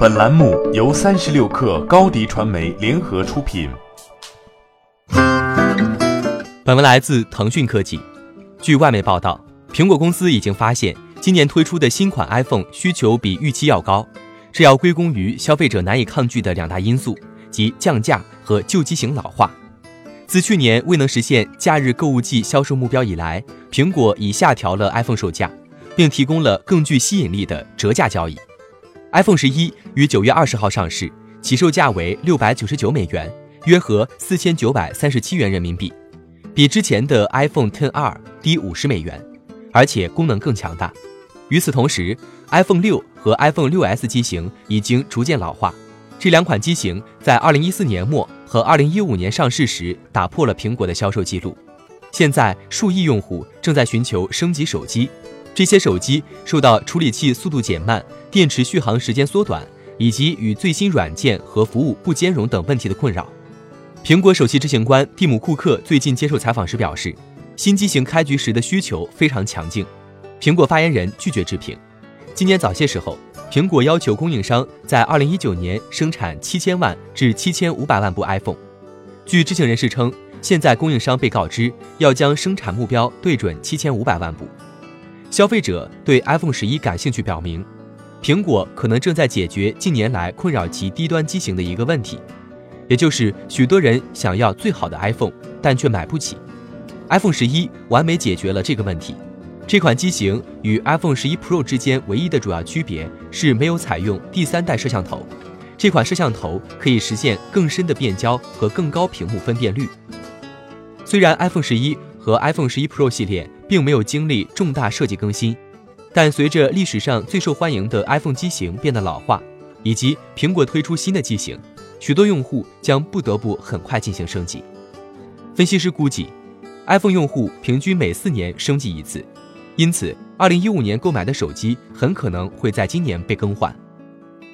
本栏目由三十六氪高低传媒联合出品。本文来自腾讯科技。据外媒报道，苹果公司已经发现，今年推出的新款 iPhone 需求比预期要高，这要归功于消费者难以抗拒的两大因素，即降价和旧机型老化。自去年未能实现假日购物季销售目标以来，苹果已下调了 iPhone 售价，并提供了更具吸引力的折价交易。iPhone 十一于九月二十号上市，起售价为六百九十九美元，约合四千九百三十七元人民币，比之前的 iPhone XR 低五十美元，而且功能更强大。与此同时，iPhone 六和 iPhone 六 S 机型已经逐渐老化，这两款机型在二零一四年末和二零一五年上市时打破了苹果的销售记录。现在，数亿用户正在寻求升级手机。这些手机受到处理器速度减慢、电池续航时间缩短以及与最新软件和服务不兼容等问题的困扰。苹果首席执行官蒂姆·库克最近接受采访时表示，新机型开局时的需求非常强劲。苹果发言人拒绝置评。今年早些时候，苹果要求供应商在2019年生产7000万至7500万部 iPhone。据知情人士称，现在供应商被告知要将生产目标对准7500万部。消费者对 iPhone 十一感兴趣，表明，苹果可能正在解决近年来困扰其低端机型的一个问题，也就是许多人想要最好的 iPhone，但却买不起。iPhone 十一完美解决了这个问题。这款机型与 iPhone 十一 Pro 之间唯一的主要区别是没有采用第三代摄像头，这款摄像头可以实现更深的变焦和更高屏幕分辨率。虽然 iPhone 十一和 iPhone 十一 Pro 系列。并没有经历重大设计更新，但随着历史上最受欢迎的 iPhone 机型变得老化，以及苹果推出新的机型，许多用户将不得不很快进行升级。分析师估计，iPhone 用户平均每四年升级一次，因此2015年购买的手机很可能会在今年被更换。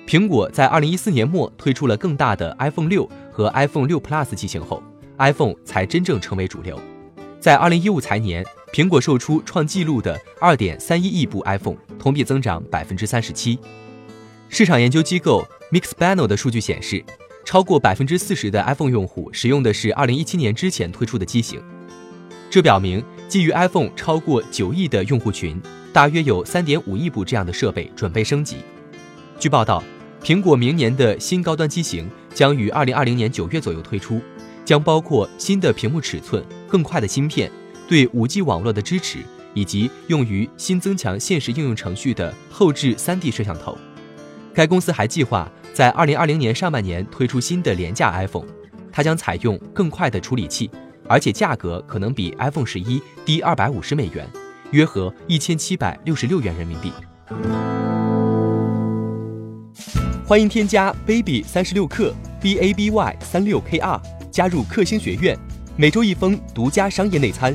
苹果在2014年末推出了更大的 iPhone 6和 iPhone 6 Plus 机型后，iPhone 才真正成为主流。在2015财年。苹果售出创纪录的二点三一亿部 iPhone，同比增长百分之三十七。市场研究机构 Mixpanel 的数据显示，超过百分之四十的 iPhone 用户使用的是二零一七年之前推出的机型。这表明，基于 iPhone 超过九亿的用户群，大约有三点五亿部这样的设备准备升级。据报道，苹果明年的新高端机型将于二零二零年九月左右推出，将包括新的屏幕尺寸、更快的芯片。对 5G 网络的支持，以及用于新增强现实应用程序的后置 3D 摄像头。该公司还计划在2020年上半年推出新的廉价 iPhone，它将采用更快的处理器，而且价格可能比 iPhone 十一低250美元，约合1766元人民币。欢迎添加 baby 三十六克 b a b y 三六 k r 加入克星学院，每周一封独家商业内参。